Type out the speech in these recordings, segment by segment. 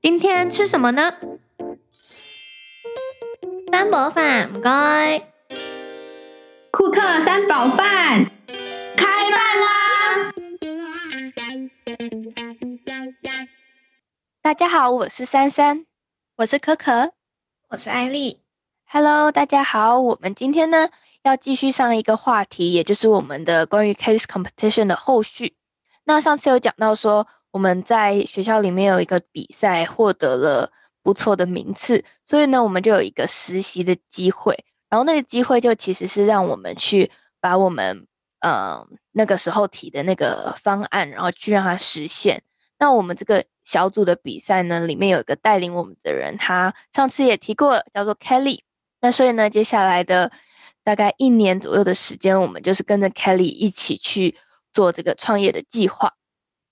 今天吃什么呢？三宝饭，唔该。库克三宝饭，开饭啦！大家好，我是珊珊，我是可可，我是艾丽。Hello，大家好，我们今天呢要继续上一个话题，也就是我们的关于 case competition 的后续。那上次有讲到说，我们在学校里面有一个比赛，获得了不错的名次，所以呢，我们就有一个实习的机会。然后那个机会就其实是让我们去把我们嗯那个时候提的那个方案，然后去让它实现。那我们这个小组的比赛呢，里面有一个带领我们的人，他上次也提过，叫做 Kelly。那所以呢，接下来的大概一年左右的时间，我们就是跟着 Kelly 一起去做这个创业的计划。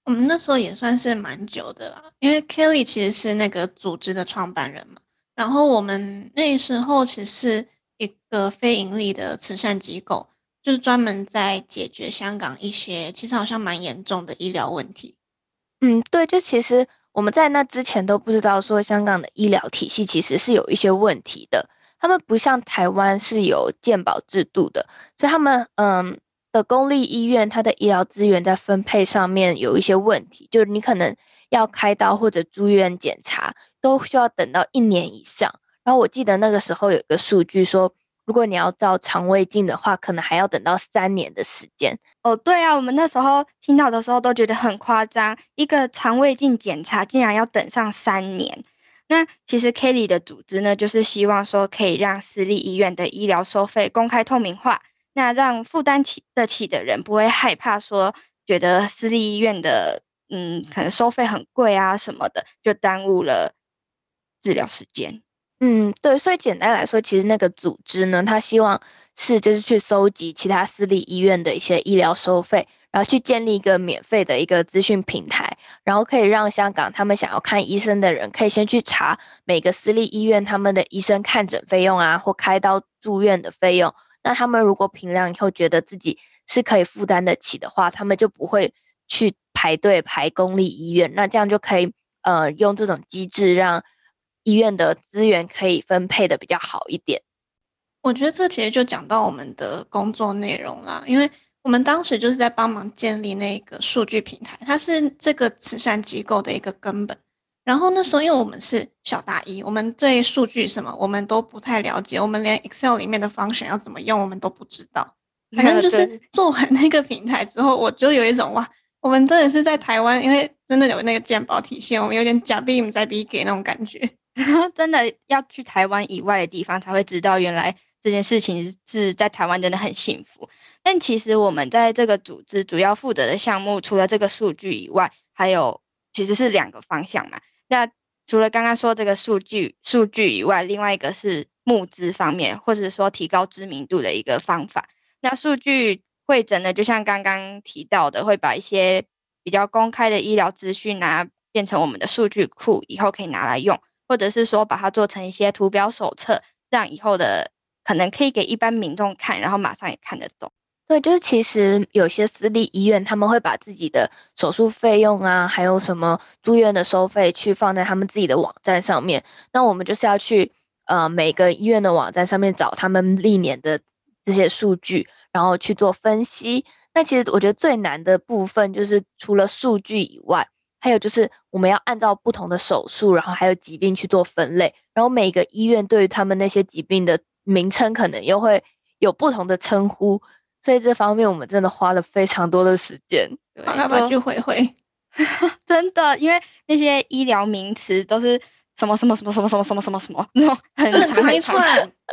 我们那时候也算是蛮久的啦，因为 Kelly 其实是那个组织的创办人嘛。然后我们那时候其实是一个非盈利的慈善机构，就是专门在解决香港一些其实好像蛮严重的医疗问题。嗯，对，就其实我们在那之前都不知道说香港的医疗体系其实是有一些问题的。他们不像台湾是有健保制度的，所以他们嗯的公立医院，它的医疗资源在分配上面有一些问题，就是你可能要开刀或者住院检查，都需要等到一年以上。然后我记得那个时候有一个数据说，如果你要照肠胃镜的话，可能还要等到三年的时间。哦，对啊，我们那时候听到的时候都觉得很夸张，一个肠胃镜检查竟然要等上三年。那其实 Kelly 的组织呢，就是希望说可以让私立医院的医疗收费公开透明化，那让负担起得起的人不会害怕说，觉得私立医院的嗯可能收费很贵啊什么的，就耽误了治疗时间。嗯，对，所以简单来说，其实那个组织呢，他希望是就是去搜集其他私立医院的一些医疗收费。然后去建立一个免费的一个资讯平台，然后可以让香港他们想要看医生的人，可以先去查每个私立医院他们的医生看诊费用啊，或开刀住院的费用。那他们如果评量以后觉得自己是可以负担得起的话，他们就不会去排队排公立医院。那这样就可以呃用这种机制让医院的资源可以分配的比较好一点。我觉得这其实就讲到我们的工作内容啦，因为。我们当时就是在帮忙建立那个数据平台，它是这个慈善机构的一个根本。然后那时候，因为我们是小大一，我们对数据什么我们都不太了解，我们连 Excel 里面的方选要怎么用我们都不知道。反正 就是做完那个平台之后，我就有一种哇，我们真的是在台湾，因为真的有那个鉴宝体系，我们有点假币在比给那种感觉。真的要去台湾以外的地方才会知道，原来这件事情是在台湾真的很幸福。但其实我们在这个组织主要负责的项目，除了这个数据以外，还有其实是两个方向嘛。那除了刚刚说这个数据数据以外，另外一个是募资方面，或者说提高知名度的一个方法。那数据会诊呢，就像刚刚提到的，会把一些比较公开的医疗资讯啊，变成我们的数据库，以后可以拿来用，或者是说把它做成一些图表手册，让以后的可能可以给一般民众看，然后马上也看得懂。对，就是其实有些私立医院，他们会把自己的手术费用啊，还有什么住院的收费，去放在他们自己的网站上面。那我们就是要去呃每个医院的网站上面找他们历年的这些数据，然后去做分析。那其实我觉得最难的部分，就是除了数据以外，还有就是我们要按照不同的手术，然后还有疾病去做分类。然后每个医院对于他们那些疾病的名称，可能又会有不同的称呼。所以这方面我们真的花了非常多的时间，帮他们去回回，真的，因为那些医疗名词都是什么什么什么什么什么什么什么什么那种很长很长，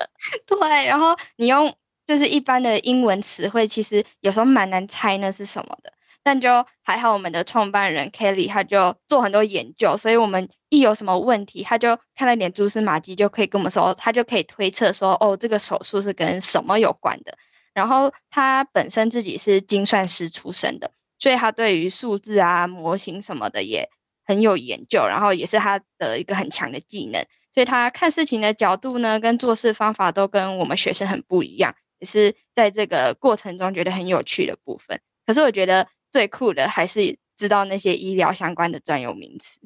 对，然后你用就是一般的英文词汇，其实有时候蛮难猜那是什么的。但就还好，我们的创办人 Kelly 他就做很多研究，所以我们一有什么问题，他就看了点蛛丝马迹，就可以跟我们说，他就可以推测说，哦，这个手术是跟什么有关的。然后他本身自己是精算师出身的，所以他对于数字啊、模型什么的也很有研究，然后也是他的一个很强的技能。所以他看事情的角度呢，跟做事方法都跟我们学生很不一样，也是在这个过程中觉得很有趣的部分。可是我觉得最酷的还是知道那些医疗相关的专有名词。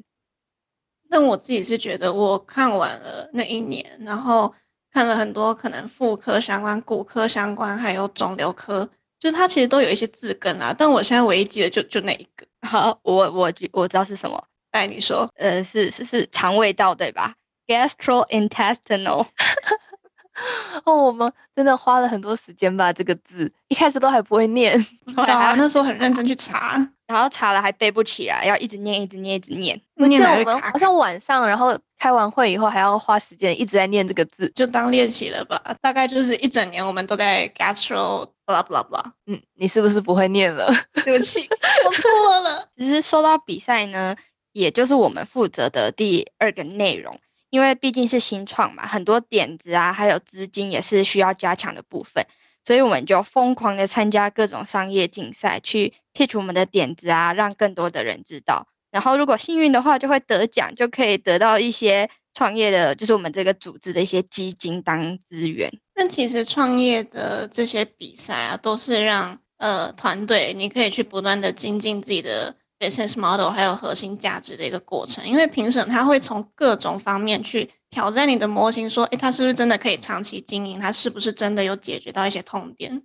那我自己是觉得，我看完了那一年，然后看了很多可能妇科相关、骨科相关，还有肿瘤科，就它其实都有一些字根啊。但我现在唯一记得就就那一个。好，我我我知道是什么。哎，你说，呃，是是是肠胃道对吧？gastrointestinal。哦，我们真的花了很多时间吧？这个字一开始都还不会念，不知道啊。那时候很认真去查，然后查了还背不起来，要一直念，一直念，一直念。我记得我们好像晚上，然后开完会以后还要花时间一直在念这个字，就当练习了吧。大概就是一整年我们都在 gastro blah blah blah。嗯，你是不是不会念了？对不起，我错了。其实说到比赛呢，也就是我们负责的第二个内容。因为毕竟是新创嘛，很多点子啊，还有资金也是需要加强的部分，所以我们就疯狂的参加各种商业竞赛，去剔除我们的点子啊，让更多的人知道。然后如果幸运的话，就会得奖，就可以得到一些创业的，就是我们这个组织的一些基金当资源。那其实创业的这些比赛啊，都是让呃团队你可以去不断的精进自己的。business model 还有核心价值的一个过程，因为评审他会从各种方面去挑战你的模型，说，诶，他是不是真的可以长期经营？他是不是真的有解决到一些痛点？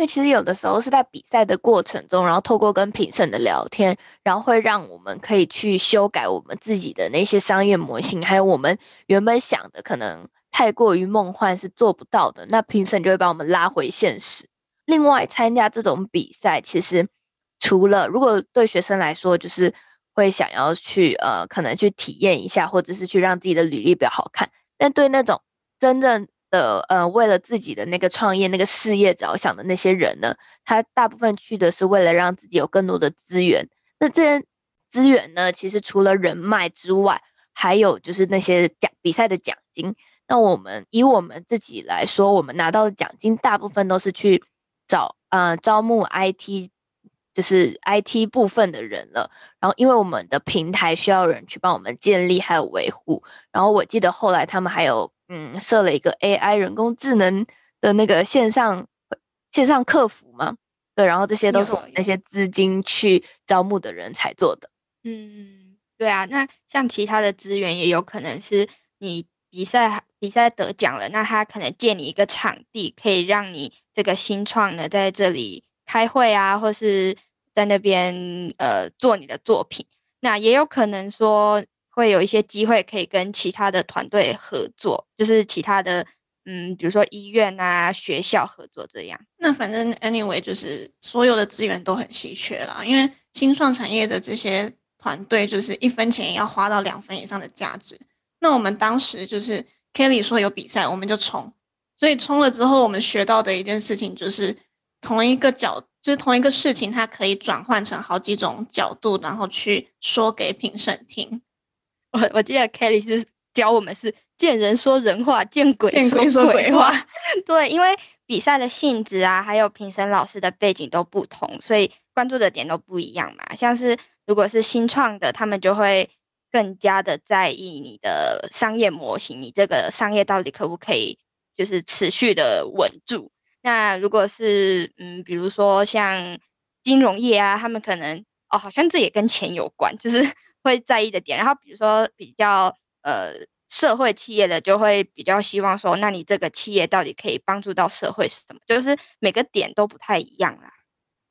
因为其实有的时候是在比赛的过程中，然后透过跟评审的聊天，然后会让我们可以去修改我们自己的那些商业模型，还有我们原本想的可能太过于梦幻是做不到的，那评审就会把我们拉回现实。另外，参加这种比赛，其实。除了如果对学生来说，就是会想要去呃，可能去体验一下，或者是去让自己的履历表好看。但对那种真正的呃，为了自己的那个创业、那个事业着想的那些人呢，他大部分去的是为了让自己有更多的资源。那这些资源呢，其实除了人脉之外，还有就是那些奖比赛的奖金。那我们以我们自己来说，我们拿到的奖金大部分都是去找呃招募 IT。就是 IT 部分的人了，然后因为我们的平台需要人去帮我们建立还有维护，然后我记得后来他们还有嗯设了一个 AI 人工智能的那个线上线上客服嘛，对，然后这些都是我们那些资金去招募的人才做的。嗯，对啊，那像其他的资源也有可能是你比赛比赛得奖了，那他可能借你一个场地，可以让你这个新创的在这里。开会啊，或是在那边呃做你的作品，那也有可能说会有一些机会可以跟其他的团队合作，就是其他的嗯，比如说医院啊、学校合作这样。那反正 anyway 就是所有的资源都很稀缺啦，因为新创产业的这些团队就是一分钱也要花到两分以上的价值。那我们当时就是 Kelly 说有比赛，我们就冲，所以冲了之后，我们学到的一件事情就是。同一个角，就是同一个事情，它可以转换成好几种角度，然后去说给评审听。我我记得 Kelly 是教我们是见人说人话，见鬼说鬼话。对，因为比赛的性质啊，还有评审老师的背景都不同，所以关注的点都不一样嘛。像是如果是新创的，他们就会更加的在意你的商业模型，你这个商业到底可不可以就是持续的稳住。那如果是嗯，比如说像金融业啊，他们可能哦，好像这也跟钱有关，就是会在意的点。然后比如说比较呃社会企业的，就会比较希望说，那你这个企业到底可以帮助到社会是什么？就是每个点都不太一样啦。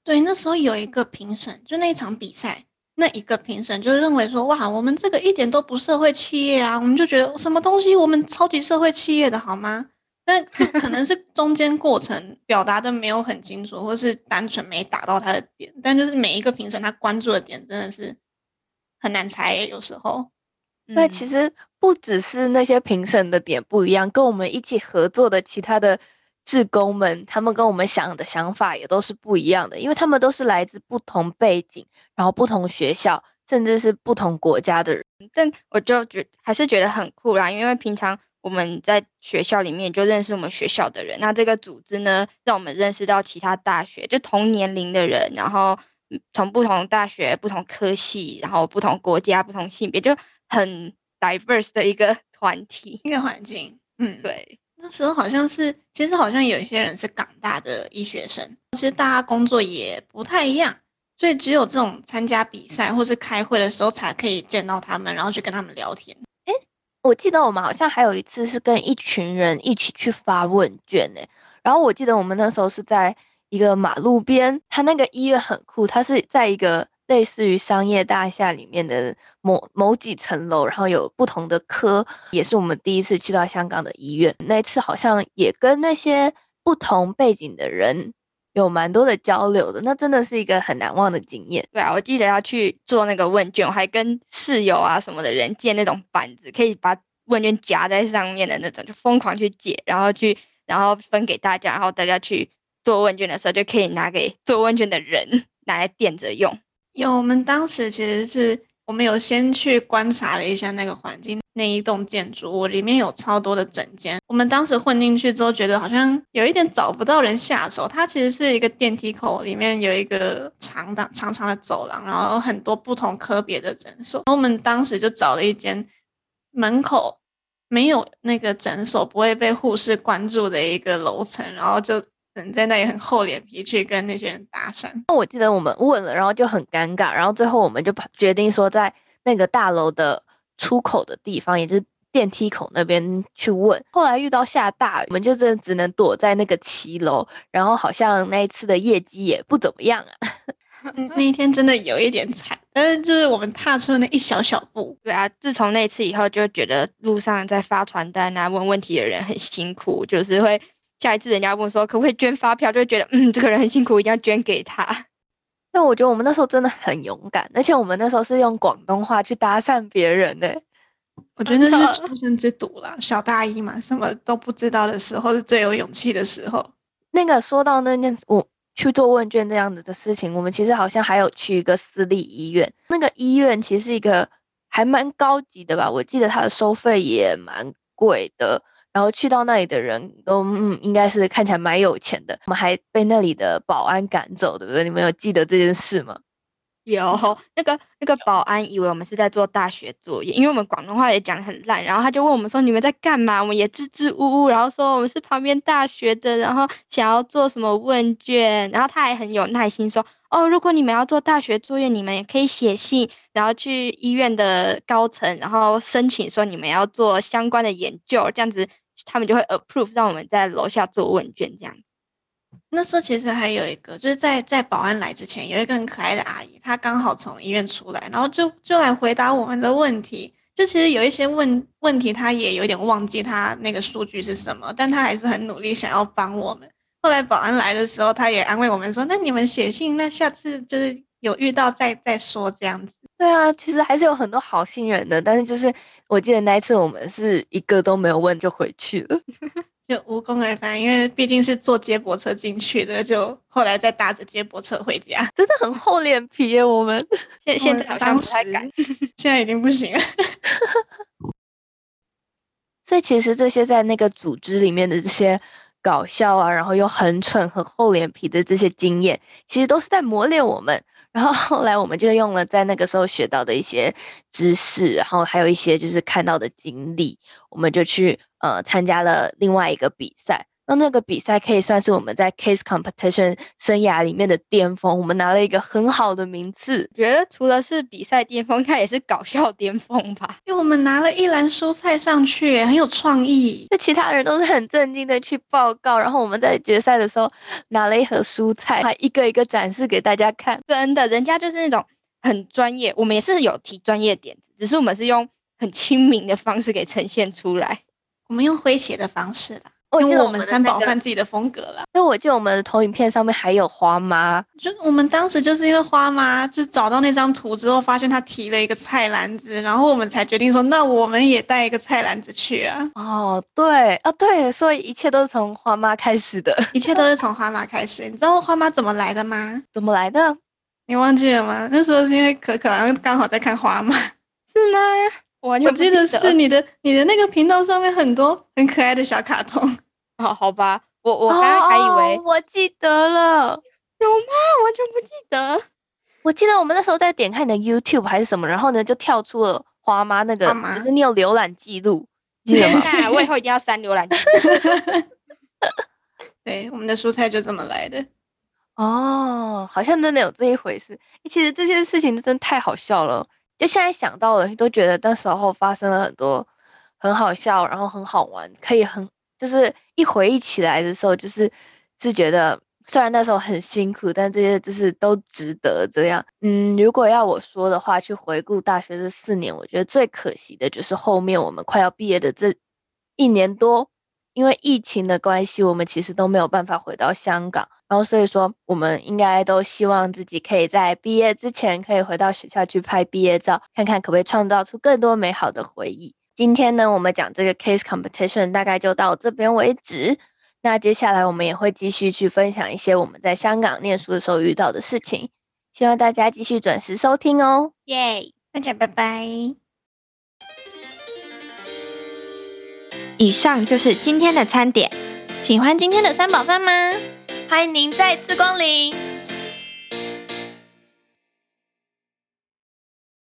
对，那时候有一个评审，就那一场比赛，那一个评审就认为说，哇，我们这个一点都不社会企业啊，我们就觉得什么东西，我们超级社会企业的好吗？那可能是中间过程表达的没有很清楚，或是单纯没打到他的点。但就是每一个评审他关注的点真的是很难猜，有时候。对，其实不只是那些评审的点不一样，跟我们一起合作的其他的志工们，他们跟我们想的想法也都是不一样的，因为他们都是来自不同背景，然后不同学校，甚至是不同国家的人。但我就觉还是觉得很酷啦，因为平常。我们在学校里面就认识我们学校的人，那这个组织呢，让我们认识到其他大学，就同年龄的人，然后从不同大学、不同科系，然后不同国家、不同性别，就很 diverse 的一个 团体、一个环境。嗯，对。那时候好像是，其实好像有一些人是港大的医学生，其实大家工作也不太一样。所以只有这种参加比赛或是开会的时候才可以见到他们，然后去跟他们聊天。我记得我们好像还有一次是跟一群人一起去发问卷呢。然后我记得我们那时候是在一个马路边，他那个医院很酷，它是在一个类似于商业大厦里面的某某几层楼，然后有不同的科，也是我们第一次去到香港的医院。那一次好像也跟那些不同背景的人有蛮多的交流的，那真的是一个很难忘的经验。对啊，我记得要去做那个问卷，我还跟室友啊什么的人借那种板子，可以把问卷夹在上面的那种，就疯狂去借，然后去然后分给大家，然后大家去做问卷的时候就可以拿给做问卷的人 拿来垫着用。有，我们当时其实是我们有先去观察了一下那个环境，那一栋建筑物里面有超多的整间。我们当时混进去之后，觉得好像有一点找不到人下手。它其实是一个电梯口，里面有一个长的长长的走廊，然后很多不同科别的诊所。我们当时就找了一间门口没有那个诊所，不会被护士关注的一个楼层，然后就。在那里很厚脸皮去跟那些人搭讪。那我记得我们问了，然后就很尴尬，然后最后我们就决定说，在那个大楼的出口的地方，也就是电梯口那边去问。后来遇到下大雨，我们就真的只能躲在那个骑楼，然后好像那一次的业绩也不怎么样啊。那一天真的有一点惨，但是就是我们踏出那一小小步。对啊，自从那次以后，就觉得路上在发传单啊、问问题的人很辛苦，就是会。下一次人家问说可不可以捐发票，就会觉得嗯，这个人很辛苦，一定要捐给他。但我觉得我们那时候真的很勇敢，而且我们那时候是用广东话去搭讪别人呢。我觉得那是出生之犊啦，小大一嘛，什么都不知道的时候是最有勇气的时候。那个说到那件我去做问卷这样子的事情，我们其实好像还有去一个私立医院，那个医院其实是一个还蛮高级的吧，我记得它的收费也蛮贵的。然后去到那里的人都嗯，应该是看起来蛮有钱的。我们还被那里的保安赶走，对不对？你们有记得这件事吗？有，那个那个保安以为我们是在做大学作业，因为我们广东话也讲的很烂，然后他就问我们说你们在干嘛？我们也支支吾吾，然后说我们是旁边大学的，然后想要做什么问卷，然后他还很有耐心说哦，如果你们要做大学作业，你们也可以写信，然后去医院的高层，然后申请说你们要做相关的研究，这样子。他们就会 approve 让我们在楼下做问卷这样。那时候其实还有一个，就是在在保安来之前，有一个很可爱的阿姨，她刚好从医院出来，然后就就来回答我们的问题。就其实有一些问问题，她也有点忘记她那个数据是什么，但她还是很努力想要帮我们。后来保安来的时候，他也安慰我们说：“那你们写信，那下次就是有遇到再再说这样子。”对啊，其实还是有很多好心人的，但是就是我记得那一次我们是一个都没有问就回去了，就无功而返，因为毕竟是坐接驳车进去的，就后来再搭着接驳车回家，真的很厚脸皮耶。我们 现现在好像不太敢，现在已经不行了。所以其实这些在那个组织里面的这些搞笑啊，然后又很蠢、很厚脸皮的这些经验，其实都是在磨练我们。然后后来我们就用了在那个时候学到的一些知识，然后还有一些就是看到的经历，我们就去呃参加了另外一个比赛。那那个比赛可以算是我们在 case competition 生涯里面的巅峰，我们拿了一个很好的名次。觉得除了是比赛巅峰，它也是搞笑巅峰吧？因为我们拿了一篮蔬菜上去，很有创意。就其他人都是很震惊的去报告，然后我们在决赛的时候拿了一盒蔬菜，还一个一个展示给大家看。真的，人家就是那种很专业，我们也是有提专业点子，只是我们是用很亲民的方式给呈现出来。我们用诙谐的方式啦。我记得我们三宝饭自己的风格了，因为我记得我们的投影片上面还有花妈，就我们当时就是因为花妈就找到那张图之后，发现她提了一个菜篮子，然后我们才决定说，那我们也带一个菜篮子去啊。哦，对啊，对，所以一切都是从花妈开始的，一切都是从花妈开始。你知道花妈怎么来的吗？怎么来的？你忘记了吗？那时候是因为可可然后刚好在看花妈，是吗？我我记得是你的你的那个频道上面很多很可爱的小卡通。哦好吧，我我刚刚还以为我记得了，有吗？完全不记得。我记得我们那时候在点开你的 YouTube 还是什么，然后呢就跳出了花妈那个，就是你有浏览记录，记得吗？我以后一定要删浏览记录。对，我们的蔬菜就这么来的。哦，好像真的有这一回事。其实这件事情真的太好笑了，就现在想到了，都觉得那时候发生了很多很好笑，然后很好玩，可以很就是一回忆起来的时候，就是是觉得虽然那时候很辛苦，但这些就是都值得这样。嗯，如果要我说的话，去回顾大学这四年，我觉得最可惜的就是后面我们快要毕业的这一年多。因为疫情的关系，我们其实都没有办法回到香港，然后所以说，我们应该都希望自己可以在毕业之前可以回到学校去拍毕业照，看看可不可以创造出更多美好的回忆。今天呢，我们讲这个 case competition 大概就到这边为止。那接下来我们也会继续去分享一些我们在香港念书的时候遇到的事情，希望大家继续准时收听哦，耶！大家拜拜。以上就是今天的餐点。喜欢今天的三宝饭吗？欢迎您再次光临。